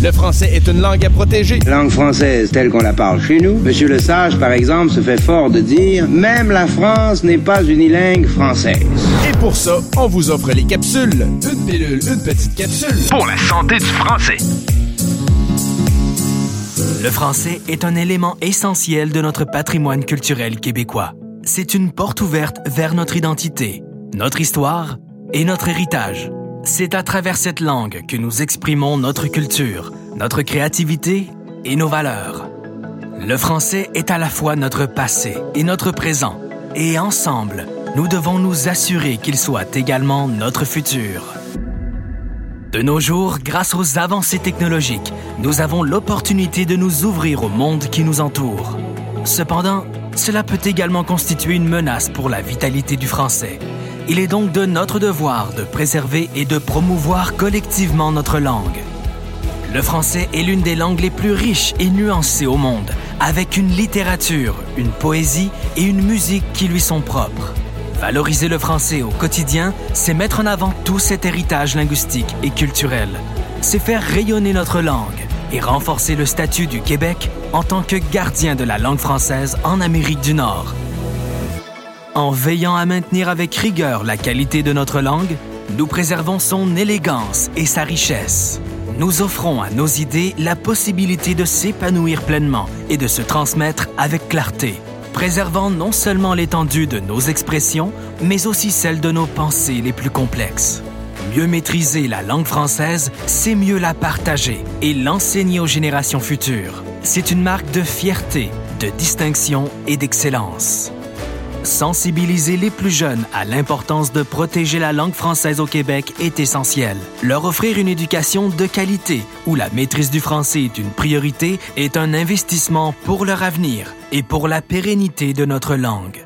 Le français est une langue à protéger. Langue française telle qu'on la parle chez nous. Monsieur Le Sage, par exemple, se fait fort de dire Même la France n'est pas unilingue française. Et pour ça, on vous offre les capsules. Une pilule, une petite capsule. Pour la santé du français. Le français est un élément essentiel de notre patrimoine culturel québécois. C'est une porte ouverte vers notre identité, notre histoire et notre héritage. C'est à travers cette langue que nous exprimons notre culture, notre créativité et nos valeurs. Le français est à la fois notre passé et notre présent, et ensemble, nous devons nous assurer qu'il soit également notre futur. De nos jours, grâce aux avancées technologiques, nous avons l'opportunité de nous ouvrir au monde qui nous entoure. Cependant, cela peut également constituer une menace pour la vitalité du français. Il est donc de notre devoir de préserver et de promouvoir collectivement notre langue. Le français est l'une des langues les plus riches et nuancées au monde, avec une littérature, une poésie et une musique qui lui sont propres. Valoriser le français au quotidien, c'est mettre en avant tout cet héritage linguistique et culturel. C'est faire rayonner notre langue et renforcer le statut du Québec en tant que gardien de la langue française en Amérique du Nord. En veillant à maintenir avec rigueur la qualité de notre langue, nous préservons son élégance et sa richesse. Nous offrons à nos idées la possibilité de s'épanouir pleinement et de se transmettre avec clarté, préservant non seulement l'étendue de nos expressions, mais aussi celle de nos pensées les plus complexes. Mieux maîtriser la langue française, c'est mieux la partager et l'enseigner aux générations futures. C'est une marque de fierté, de distinction et d'excellence. Sensibiliser les plus jeunes à l'importance de protéger la langue française au Québec est essentiel. Leur offrir une éducation de qualité où la maîtrise du français est une priorité est un investissement pour leur avenir et pour la pérennité de notre langue.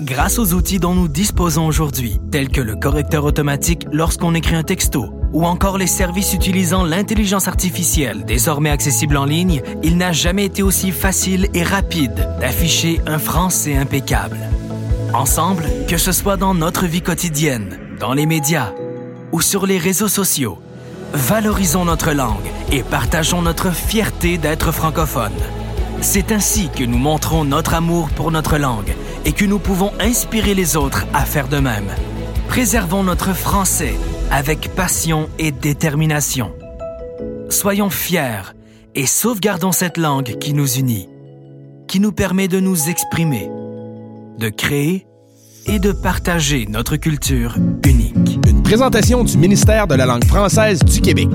Grâce aux outils dont nous disposons aujourd'hui, tels que le correcteur automatique lorsqu'on écrit un texto, ou encore les services utilisant l'intelligence artificielle désormais accessibles en ligne, il n'a jamais été aussi facile et rapide d'afficher un français impeccable. Ensemble, que ce soit dans notre vie quotidienne, dans les médias ou sur les réseaux sociaux, valorisons notre langue et partageons notre fierté d'être francophone. C'est ainsi que nous montrons notre amour pour notre langue et que nous pouvons inspirer les autres à faire de même. Préservons notre français avec passion et détermination. Soyons fiers et sauvegardons cette langue qui nous unit, qui nous permet de nous exprimer, de créer et de partager notre culture unique. Une présentation du ministère de la langue française du Québec.